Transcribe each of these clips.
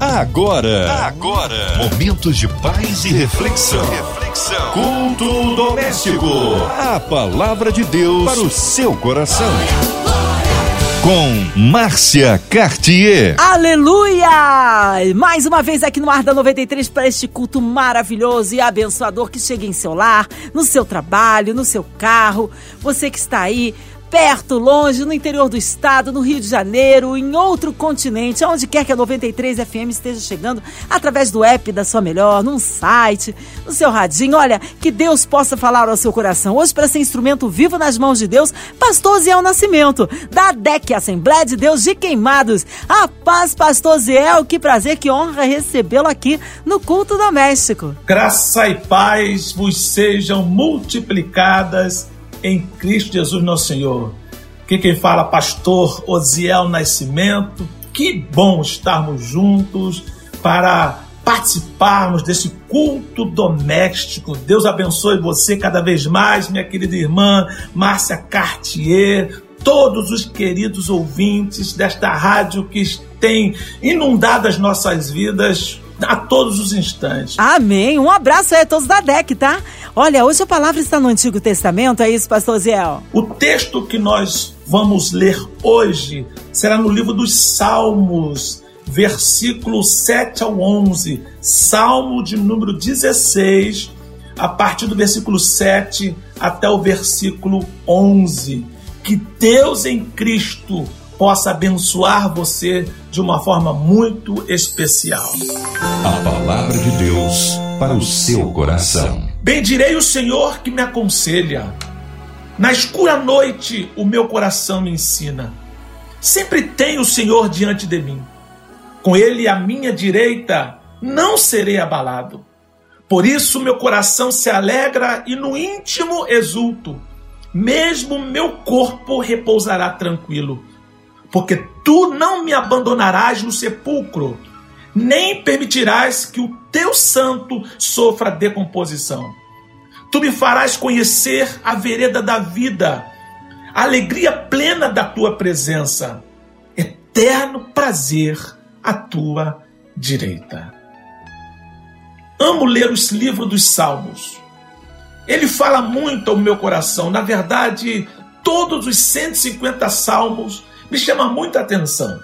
Agora, agora, momentos de paz e reflexão. Reflexão. Culto doméstico. A palavra de Deus para o seu coração. Com Márcia Cartier. Aleluia! Mais uma vez aqui no Ar da 93 para este culto maravilhoso e abençoador que chega em seu lar, no seu trabalho, no seu carro. Você que está aí perto, longe, no interior do estado, no Rio de Janeiro, em outro continente, aonde quer que a 93 FM esteja chegando, através do app da sua melhor, num site, no seu radinho. Olha, que Deus possa falar ao seu coração. Hoje, para ser instrumento vivo nas mãos de Deus, Pastor Ziel Nascimento, da DEC Assembleia de Deus de Queimados. A paz, Pastor Ziel, que prazer, que honra recebê-lo aqui no culto doméstico. Graça e paz vos sejam multiplicadas em Cristo Jesus nosso Senhor. Que quem fala, pastor Osiel Nascimento. Que bom estarmos juntos para participarmos desse culto doméstico. Deus abençoe você cada vez mais, minha querida irmã Márcia Cartier, todos os queridos ouvintes desta rádio que tem inundado as nossas vidas a todos os instantes. Amém. Um abraço aí a todos da DEC, tá? Olha, hoje a palavra está no Antigo Testamento, é isso, pastor Ziel? O texto que nós vamos ler hoje será no livro dos Salmos, versículo 7 ao 11. Salmo de número 16, a partir do versículo 7 até o versículo 11. Que Deus em Cristo possa abençoar você de uma forma muito especial. A palavra de Deus para o seu coração. Bendirei o Senhor que me aconselha. Na escura noite o meu coração me ensina. Sempre tenho o Senhor diante de mim. Com ele à minha direita não serei abalado. Por isso meu coração se alegra e no íntimo exulto. Mesmo meu corpo repousará tranquilo porque tu não me abandonarás no sepulcro, nem permitirás que o teu santo sofra decomposição. Tu me farás conhecer a vereda da vida, a alegria plena da tua presença, eterno prazer à tua direita. Amo ler os livros dos Salmos. Ele fala muito ao meu coração. Na verdade, todos os 150 salmos me chama muita atenção.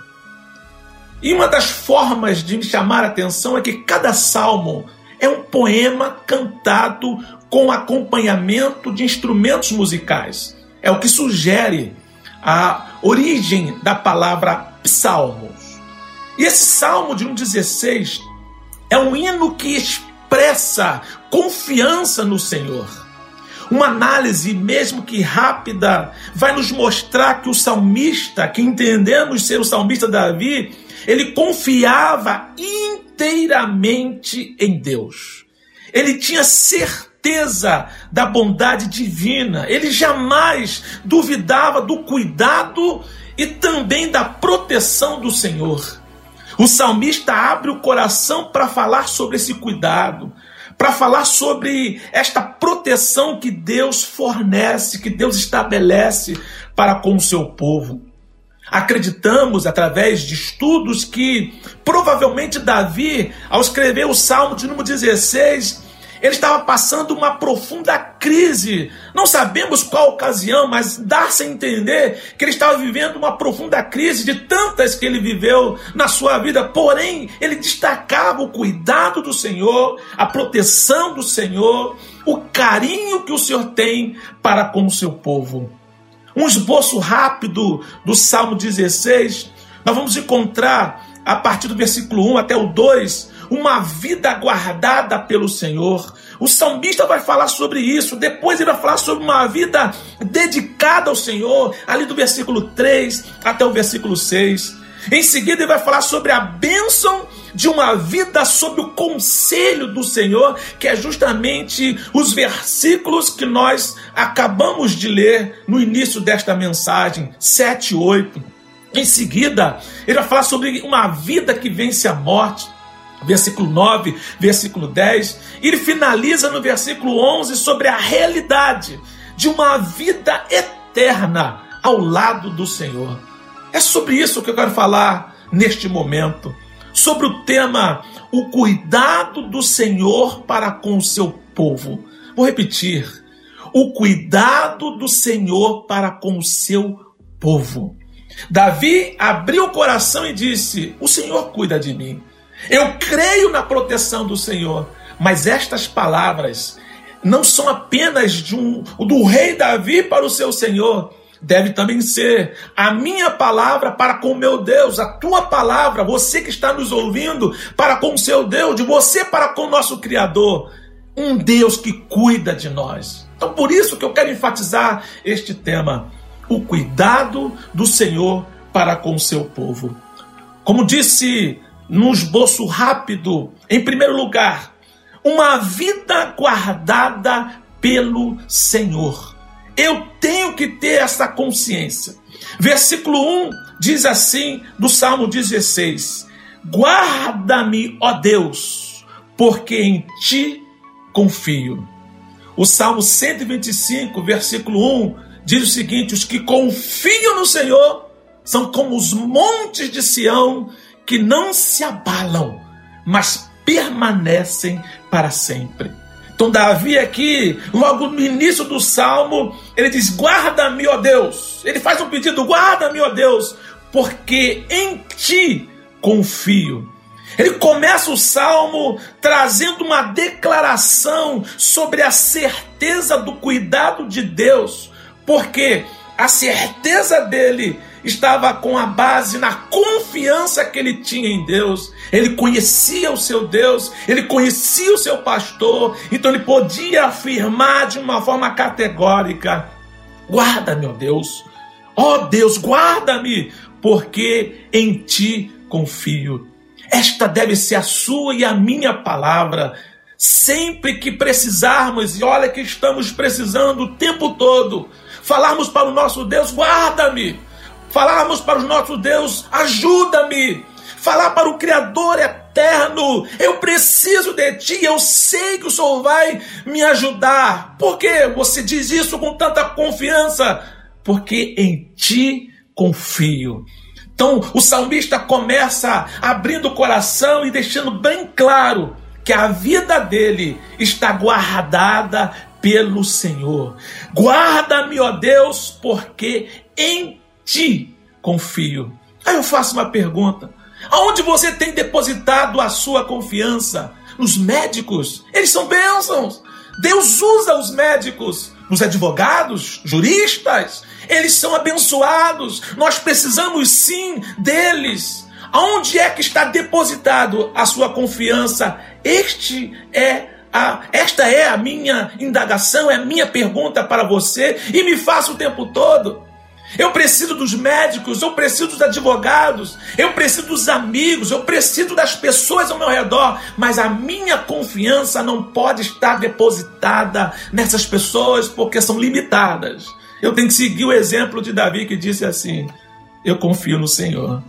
E uma das formas de me chamar a atenção é que cada salmo é um poema cantado com acompanhamento de instrumentos musicais. É o que sugere a origem da palavra psalmos. E esse salmo de 1,16 é um hino que expressa confiança no Senhor uma análise, mesmo que rápida, vai nos mostrar que o salmista, que entendemos ser o salmista Davi, ele confiava inteiramente em Deus. Ele tinha certeza da bondade divina. Ele jamais duvidava do cuidado e também da proteção do Senhor. O salmista abre o coração para falar sobre esse cuidado, para falar sobre esta proteção que Deus fornece, que Deus estabelece para com o seu povo. Acreditamos, através de estudos, que provavelmente Davi, ao escrever o Salmo de número 16, ele estava passando uma profunda crise. Não sabemos qual ocasião, mas dá-se a entender que ele estava vivendo uma profunda crise de tantas que ele viveu na sua vida. Porém, ele destacava o cuidado do Senhor, a proteção do Senhor, o carinho que o Senhor tem para com o seu povo. Um esboço rápido do Salmo 16, nós vamos encontrar a partir do versículo 1 até o 2 uma vida guardada pelo Senhor. O salmista vai falar sobre isso, depois ele vai falar sobre uma vida dedicada ao Senhor, ali do versículo 3 até o versículo 6. Em seguida, ele vai falar sobre a bênção de uma vida sob o conselho do Senhor, que é justamente os versículos que nós acabamos de ler no início desta mensagem, 7 e 8. Em seguida, ele vai falar sobre uma vida que vence a morte versículo 9, versículo 10. E ele finaliza no versículo 11 sobre a realidade de uma vida eterna ao lado do Senhor. É sobre isso que eu quero falar neste momento. sobre o tema O cuidado do Senhor para com o seu povo. Vou repetir: o cuidado do Senhor para com o seu povo. Davi abriu o coração e disse: O Senhor cuida de mim. Eu creio na proteção do Senhor. Mas estas palavras não são apenas de um, do rei Davi para o seu Senhor. Deve também ser a minha palavra para com o meu Deus, a tua palavra, você que está nos ouvindo, para com o seu Deus, de você para com o nosso Criador. Um Deus que cuida de nós. Então, por isso que eu quero enfatizar este tema o cuidado do Senhor para com o seu povo. Como disse no esboço rápido, em primeiro lugar, uma vida guardada pelo Senhor. Eu tenho que ter essa consciência. Versículo 1 diz assim, do Salmo 16: Guarda-me, ó Deus, porque em ti confio. O Salmo 125, versículo 1 diz o seguinte: os que confiam no Senhor são como os montes de Sião que não se abalam, mas permanecem para sempre. Então, Davi aqui, logo no início do salmo, ele diz: Guarda-me, ó Deus. Ele faz um pedido: Guarda-me, ó Deus, porque em ti confio. Ele começa o salmo trazendo uma declaração sobre a certeza do cuidado de Deus porque a certeza dele estava com a base na confiança que ele tinha em Deus. Ele conhecia o seu Deus, ele conhecia o seu pastor, então ele podia afirmar de uma forma categórica: Guarda, meu Deus, ó oh, Deus, guarda-me, porque em ti confio. Esta deve ser a sua e a minha palavra. Sempre que precisarmos, e olha que estamos precisando o tempo todo, falarmos para o nosso Deus: guarda-me. Falarmos para o nosso Deus: ajuda-me. Falar para o Criador eterno: eu preciso de ti, eu sei que o Senhor vai me ajudar. Por que você diz isso com tanta confiança? Porque em ti confio. Então o salmista começa abrindo o coração e deixando bem claro que a vida dele está guardada pelo Senhor. Guarda-me, ó Deus, porque em ti confio. Aí eu faço uma pergunta: aonde você tem depositado a sua confiança? Nos médicos? Eles são bênçãos. Deus usa os médicos, os advogados, juristas, eles são abençoados. Nós precisamos sim deles. Aonde é que está depositado a sua confiança? Este é ah, esta é a minha indagação, é a minha pergunta para você e me faço o tempo todo. Eu preciso dos médicos, eu preciso dos advogados, eu preciso dos amigos, eu preciso das pessoas ao meu redor, mas a minha confiança não pode estar depositada nessas pessoas porque são limitadas. Eu tenho que seguir o exemplo de Davi que disse assim: Eu confio no Senhor.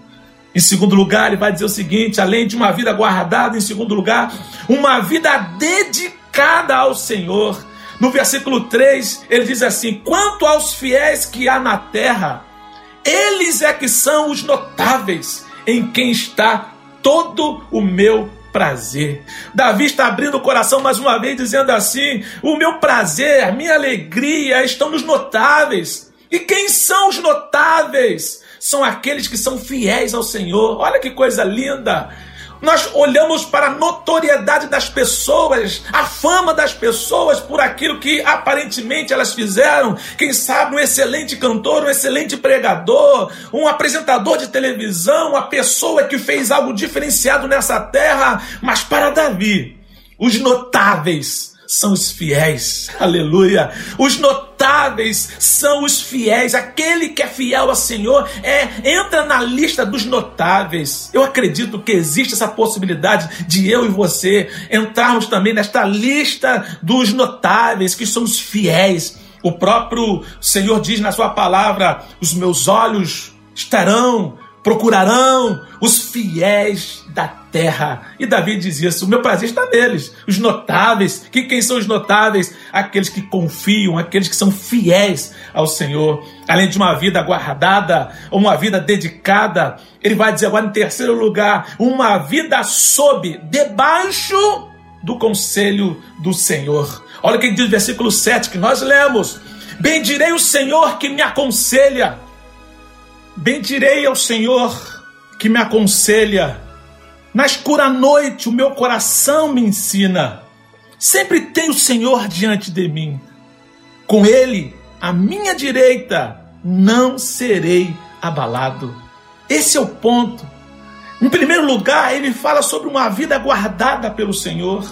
Em segundo lugar, ele vai dizer o seguinte: além de uma vida guardada, em segundo lugar, uma vida dedicada ao Senhor. No versículo 3, ele diz assim: Quanto aos fiéis que há na terra, eles é que são os notáveis, em quem está todo o meu prazer. Davi está abrindo o coração mais uma vez, dizendo assim: O meu prazer, minha alegria estão nos notáveis. E quem são os notáveis? são aqueles que são fiéis ao Senhor. Olha que coisa linda! Nós olhamos para a notoriedade das pessoas, a fama das pessoas por aquilo que aparentemente elas fizeram. Quem sabe um excelente cantor, um excelente pregador, um apresentador de televisão, uma pessoa que fez algo diferenciado nessa terra. Mas para Davi, os notáveis são os fiéis. Aleluia. Os notáveis são os fiéis. Aquele que é fiel ao Senhor é entra na lista dos notáveis. Eu acredito que existe essa possibilidade de eu e você entrarmos também nesta lista dos notáveis, que somos fiéis. O próprio Senhor diz na sua palavra: "Os meus olhos estarão procurarão os fiéis da terra. E Davi diz isso: o meu prazer está neles, os notáveis. Que quem são os notáveis? Aqueles que confiam, aqueles que são fiéis ao Senhor. Além de uma vida guardada, uma vida dedicada, ele vai dizer agora em terceiro lugar, uma vida sob, debaixo do conselho do Senhor. Olha o que diz o versículo 7 que nós lemos: Bendirei o Senhor que me aconselha Bendirei ao Senhor que me aconselha. Na escura noite, o meu coração me ensina. Sempre tem o Senhor diante de mim. Com Ele, à minha direita, não serei abalado. Esse é o ponto. Em primeiro lugar, ele fala sobre uma vida guardada pelo Senhor.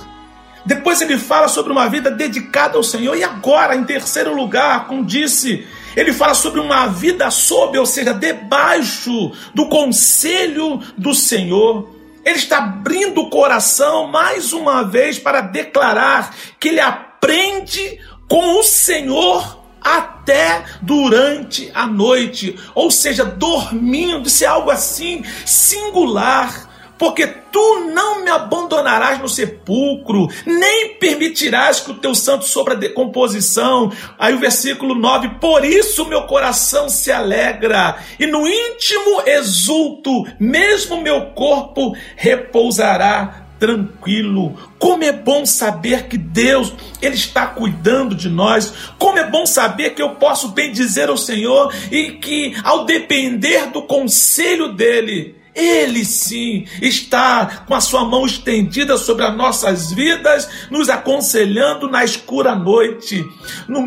Depois ele fala sobre uma vida dedicada ao Senhor. E agora, em terceiro lugar, como disse, ele fala sobre uma vida sob, ou seja, debaixo do conselho do Senhor. Ele está abrindo o coração mais uma vez para declarar que ele aprende com o Senhor até durante a noite, ou seja, dormindo, isso é algo assim singular porque tu não me abandonarás no sepulcro, nem permitirás que o teu santo sobre a decomposição. Aí o versículo 9: Por isso meu coração se alegra, e no íntimo exulto, mesmo meu corpo repousará tranquilo. Como é bom saber que Deus ele está cuidando de nós. Como é bom saber que eu posso bem dizer ao Senhor e que ao depender do conselho dele, ele sim está com a sua mão estendida sobre as nossas vidas, nos aconselhando na escura noite. No,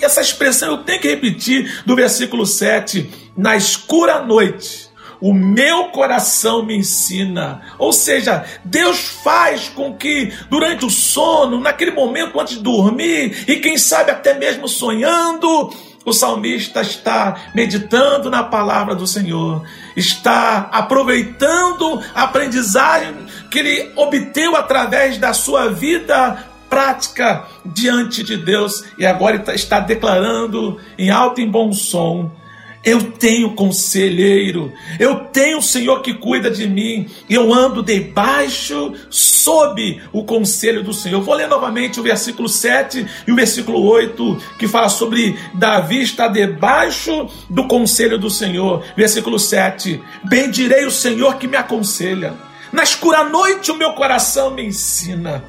essa expressão eu tenho que repetir do versículo 7. Na escura noite, o meu coração me ensina. Ou seja, Deus faz com que durante o sono, naquele momento antes de dormir, e quem sabe até mesmo sonhando, o salmista está meditando na palavra do Senhor, está aproveitando a aprendizagem que ele obteve através da sua vida prática diante de Deus. E agora está declarando em alto e bom som eu tenho conselheiro, eu tenho o Senhor que cuida de mim, eu ando debaixo, sob o conselho do Senhor. Vou ler novamente o versículo 7 e o versículo 8, que fala sobre Davi estar debaixo do conselho do Senhor. Versículo 7: Bendirei o Senhor que me aconselha, na escura noite o meu coração me ensina.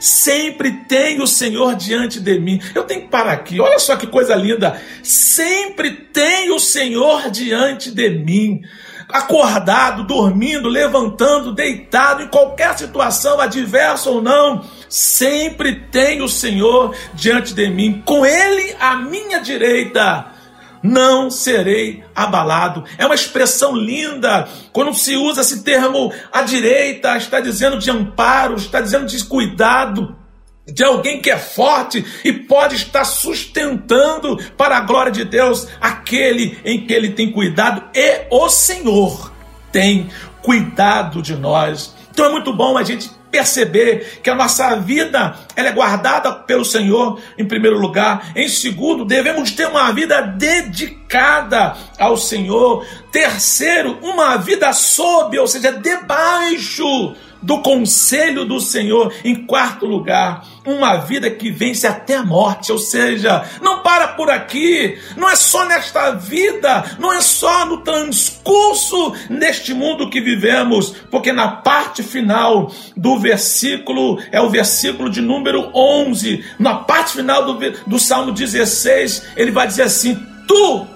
Sempre tem o Senhor diante de mim. Eu tenho que parar aqui. Olha só que coisa linda. Sempre tem o Senhor diante de mim. Acordado, dormindo, levantando, deitado, em qualquer situação, adversa ou não, sempre tem o Senhor diante de mim. Com Ele à minha direita não serei abalado. É uma expressão linda. Quando se usa esse termo à direita, está dizendo de amparo, está dizendo de cuidado de alguém que é forte e pode estar sustentando para a glória de Deus aquele em que ele tem cuidado e o Senhor tem cuidado de nós. Então é muito bom a gente perceber que a nossa vida ela é guardada pelo Senhor em primeiro lugar. Em segundo, devemos ter uma vida dedicada ao Senhor. Terceiro, uma vida sob, ou seja, debaixo do conselho do Senhor. Em quarto lugar, uma vida que vence até a morte, ou seja, não para por aqui, não é só nesta vida, não é só no transcurso neste mundo que vivemos, porque na parte final do versículo, é o versículo de número 11, na parte final do, do Salmo 16, ele vai dizer assim: Tu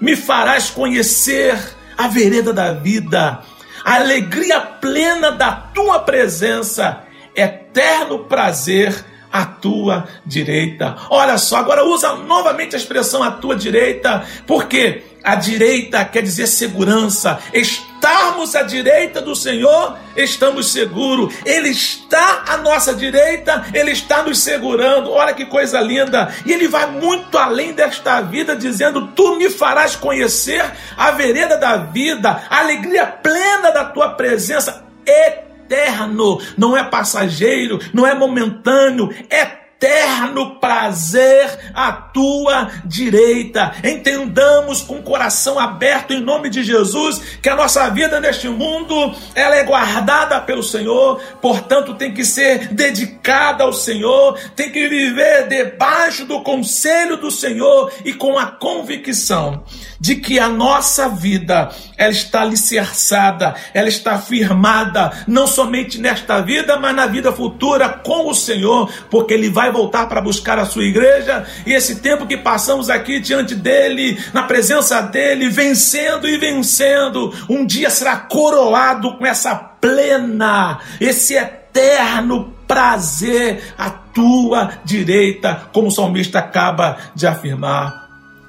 me farás conhecer a vereda da vida a alegria plena da tua presença, eterno prazer à tua direita. Olha só, agora usa novamente a expressão à tua direita, porque a direita quer dizer segurança. Estarmos à direita do Senhor, estamos seguros. Ele está à nossa direita, Ele está nos segurando. Olha que coisa linda. E Ele vai muito além desta vida, dizendo: Tu me farás conhecer a vereda da vida, a alegria plena da tua presença eterno. Não é passageiro, não é momentâneo, é eterno prazer à tua direita. Entendamos com o coração aberto em nome de Jesus que a nossa vida neste mundo ela é guardada pelo Senhor, portanto tem que ser dedicada ao Senhor, tem que viver debaixo do conselho do Senhor e com a convicção de que a nossa vida ela está alicerçada, ela está firmada, não somente nesta vida, mas na vida futura com o Senhor, porque Ele vai voltar para buscar a sua igreja e esse tempo que passamos aqui diante dele, na presença dele, vencendo e vencendo, um dia será coroado com essa plena, esse eterno prazer à tua direita, como o salmista acaba de afirmar.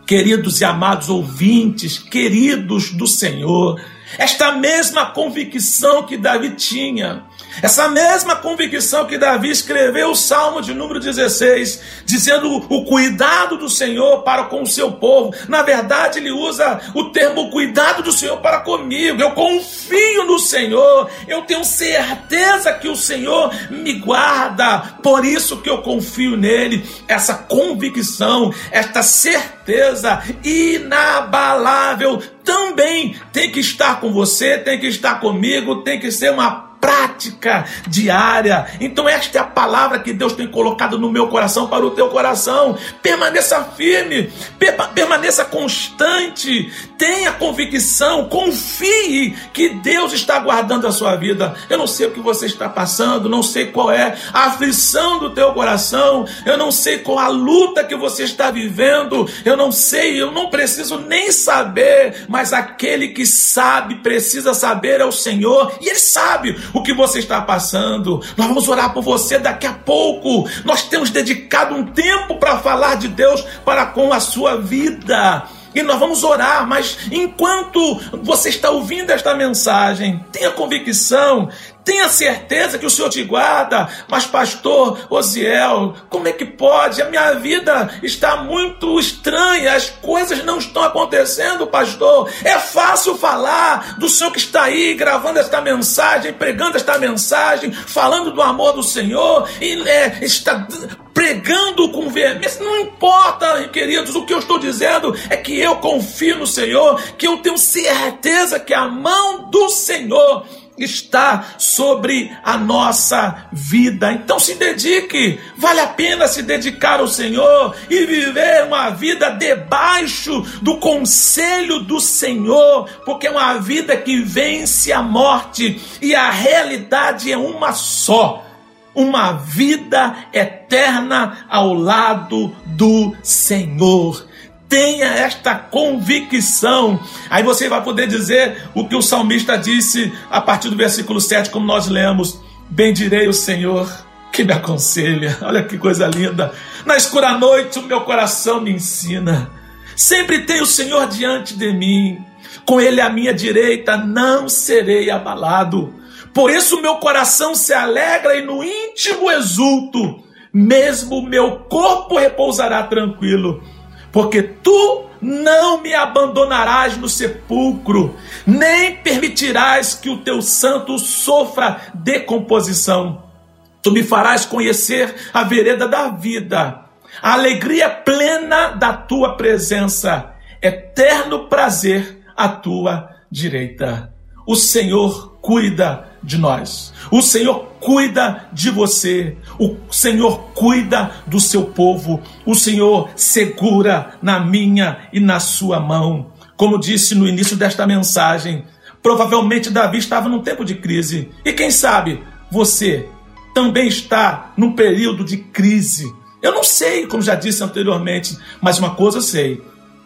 Queridos e amados ouvintes, queridos do Senhor, esta mesma convicção que Davi tinha, essa mesma convicção que Davi escreveu o Salmo de número 16, dizendo o cuidado do Senhor para com o seu povo. Na verdade, ele usa o termo cuidado do Senhor para comigo. Eu confio no Senhor, eu tenho certeza que o Senhor me guarda. Por isso que eu confio nele. Essa convicção, esta certeza inabalável também tem que estar com você, tem que estar comigo, tem que ser uma prática diária. Então, esta é a palavra que Deus tem colocado no meu coração para o teu coração. Permaneça firme, permaneça constante, tenha convicção, confie que Deus está guardando a sua vida. Eu não sei o que você está passando, não sei qual é a aflição do teu coração, eu não sei qual a luta que você está vivendo, eu não sei, eu não preciso nem saber, mas aquele que sabe, precisa saber é o Senhor, e Ele sabe o que você está passando. Nós vamos orar por você daqui a pouco. Nós temos dedicado um tempo para falar de Deus para com a sua vida e nós vamos orar, mas enquanto você está ouvindo esta mensagem, tenha convicção, tenha certeza que o Senhor te guarda. Mas, pastor Osiel, como é que pode? A minha vida está muito estranha, as coisas não estão acontecendo, pastor. É fácil falar do Senhor que está aí gravando esta mensagem, pregando esta mensagem, falando do amor do Senhor, e é, está pregando com veemência. Não importa, queridos, o que eu estou dizendo é que eu confio no Senhor, que eu tenho certeza que a mão do Senhor está sobre a nossa vida. Então se dedique, vale a pena se dedicar ao Senhor e viver uma vida debaixo do conselho do Senhor, porque é uma vida que vence a morte e a realidade é uma só. Uma vida eterna ao lado do Senhor tenha esta convicção. Aí você vai poder dizer o que o salmista disse a partir do versículo 7, como nós lemos: Bendirei o Senhor que me aconselha. Olha que coisa linda. Na escura noite o meu coração me ensina. Sempre tem o Senhor diante de mim. Com ele à minha direita não serei abalado. Por isso meu coração se alegra e no íntimo exulto. Mesmo meu corpo repousará tranquilo porque tu não me abandonarás no sepulcro, nem permitirás que o teu santo sofra decomposição. Tu me farás conhecer a vereda da vida, a alegria plena da tua presença, eterno prazer à tua direita. O Senhor cuida de nós. O Senhor cuida de você. O Senhor cuida do seu povo. O Senhor segura na minha e na sua mão. Como disse no início desta mensagem, provavelmente Davi estava num tempo de crise. E quem sabe você também está num período de crise. Eu não sei, como já disse anteriormente, mas uma coisa eu sei: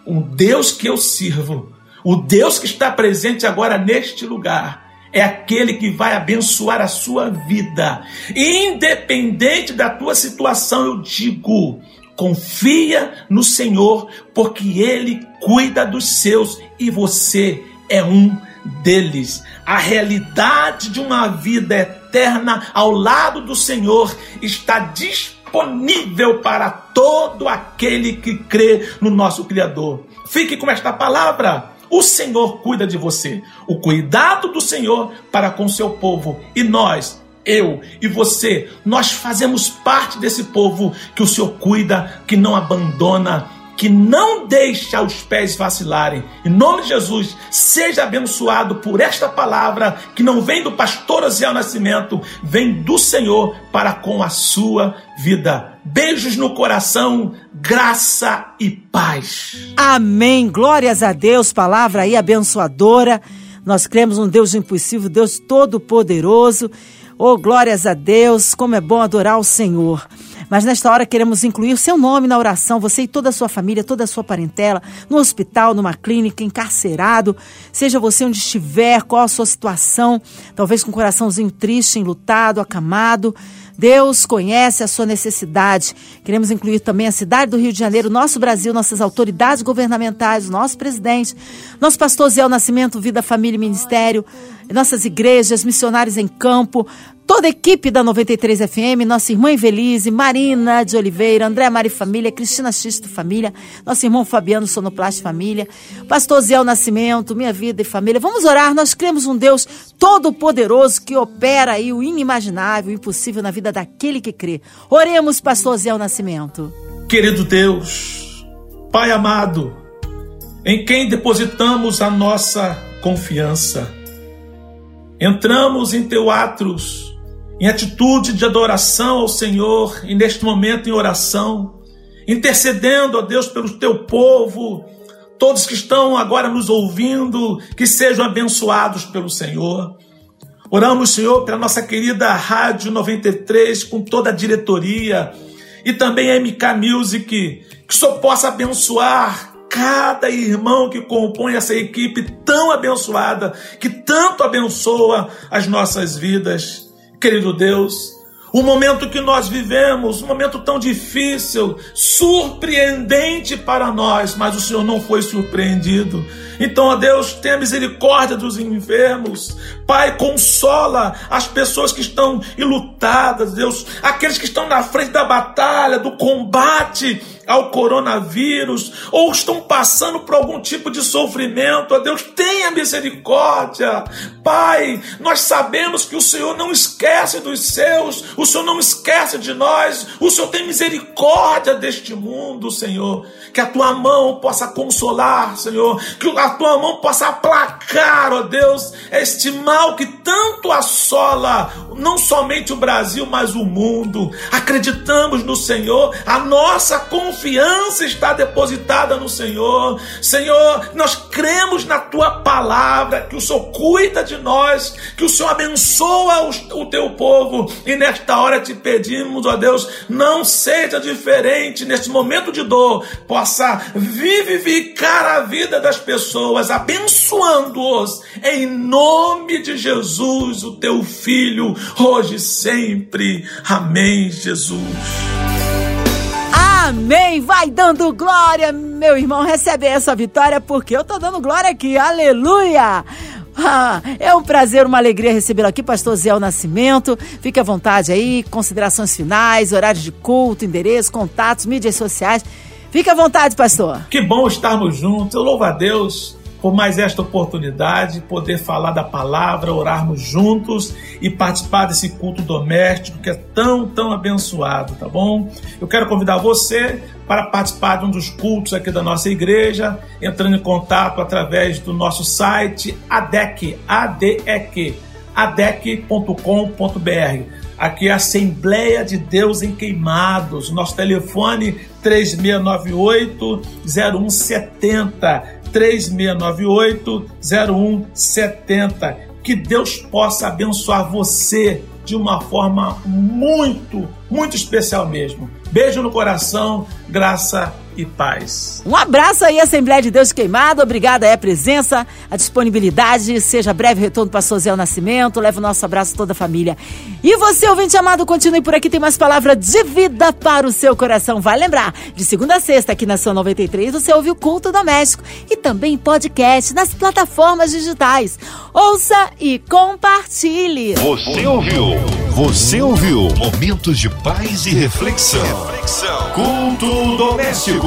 um Deus que eu sirvo, o Deus que está presente agora neste lugar, é aquele que vai abençoar a sua vida. Independente da tua situação, eu digo, confia no Senhor, porque Ele cuida dos seus e você é um deles. A realidade de uma vida eterna ao lado do Senhor está disponível para todo aquele que crê no nosso Criador. Fique com esta palavra. O Senhor cuida de você. O cuidado do Senhor para com seu povo. E nós eu e você, nós fazemos parte desse povo que o Senhor cuida, que não abandona, que não deixa os pés vacilarem. Em nome de Jesus, seja abençoado por esta palavra que não vem do pastor Osiel Nascimento, vem do Senhor para com a sua vida. Beijos no coração, graça e paz. Amém. Glórias a Deus, palavra aí abençoadora. Nós cremos um Deus impossível, Deus todo-poderoso. Oh, glórias a Deus, como é bom adorar o Senhor. Mas nesta hora queremos incluir seu nome na oração, você e toda a sua família, toda a sua parentela, no hospital, numa clínica, encarcerado, seja você onde estiver, qual a sua situação, talvez com um coraçãozinho triste, enlutado, acamado. Deus conhece a sua necessidade. Queremos incluir também a cidade do Rio de Janeiro, nosso Brasil, nossas autoridades governamentais, nosso presidente, nosso pastor Zé Nascimento, Vida, Família e Ministério, nossas igrejas, missionários em campo, toda a equipe da 93 FM, nossa irmã Evelise, Marina de Oliveira, André Mari Família, Cristina Xisto Família, nosso irmão Fabiano Sonoplast Família, Pastor Zé Nascimento, Minha Vida e Família. Vamos orar, nós cremos um Deus todo-poderoso que opera aí o inimaginável, o impossível na vida daquele que crê. Oremos, Pastor Zé Nascimento. Querido Deus, Pai amado, em quem depositamos a nossa confiança. Entramos em teu atos em atitude de adoração ao Senhor e neste momento em oração, intercedendo a Deus pelo teu povo, todos que estão agora nos ouvindo, que sejam abençoados pelo Senhor. Oramos, Senhor, pela nossa querida Rádio 93, com toda a diretoria, e também a MK Music, que só possa abençoar cada irmão que compõe essa equipe tão abençoada, que tanto abençoa as nossas vidas. Querido Deus, o momento que nós vivemos, um momento tão difícil, surpreendente para nós, mas o Senhor não foi surpreendido. Então, ó Deus, tenha misericórdia dos enfermos. Pai, consola as pessoas que estão ilutadas, Deus, aqueles que estão na frente da batalha, do combate ao coronavírus ou estão passando por algum tipo de sofrimento, ó Deus, tenha misericórdia. Pai, nós sabemos que o Senhor não esquece dos seus, o Senhor não esquece de nós, o Senhor tem misericórdia deste mundo, Senhor. Que a tua mão possa consolar, Senhor, que a tua mão possa aplacar, ó Deus, este mal que tanto assola não somente o Brasil, mas o mundo. Acreditamos no Senhor, a nossa confiança confiança está depositada no Senhor. Senhor, nós cremos na tua palavra, que o Senhor cuida de nós, que o Senhor abençoa o, teu povo. E nesta hora te pedimos, ó Deus, não seja diferente neste momento de dor, possa vivificar a vida das pessoas, abençoando-os em nome de Jesus, o teu filho, hoje e sempre. Amém, Jesus. Amém! Vai dando glória, meu irmão. Recebe essa vitória porque eu tô dando glória aqui. Aleluia! Ah, é um prazer, uma alegria recebê-lo aqui, pastor Zé Nascimento. Fique à vontade aí, considerações finais, horários de culto, endereço, contatos, mídias sociais. Fique à vontade, pastor. Que bom estarmos juntos. Eu louvo a Deus por mais esta oportunidade, poder falar da palavra, orarmos juntos e participar desse culto doméstico que é tão, tão abençoado, tá bom? Eu quero convidar você para participar de um dos cultos aqui da nossa igreja, entrando em contato através do nosso site ADEC, ADEC, adec.com.br. Aqui é a Assembleia de Deus em Queimados. Nosso telefone 3698 0170 3698-0170. Que Deus possa abençoar você de uma forma muito, muito especial mesmo. Beijo no coração, graça e paz. Um abraço aí, Assembleia de Deus Queimado. Obrigada aí a presença, a disponibilidade. Seja breve retorno para Zé Nascimento. Leve o nosso abraço a toda a família. E você, ouvinte amado, continue por aqui. Tem mais palavra de vida para o seu coração. Vai lembrar, de segunda a sexta, aqui na Sua 93, você ouve o Culto Doméstico. E também podcast nas plataformas digitais. Ouça e compartilhe. Você ouviu? Você ouviu? Momentos de paz e reflexão. reflexão. Culto doméstico.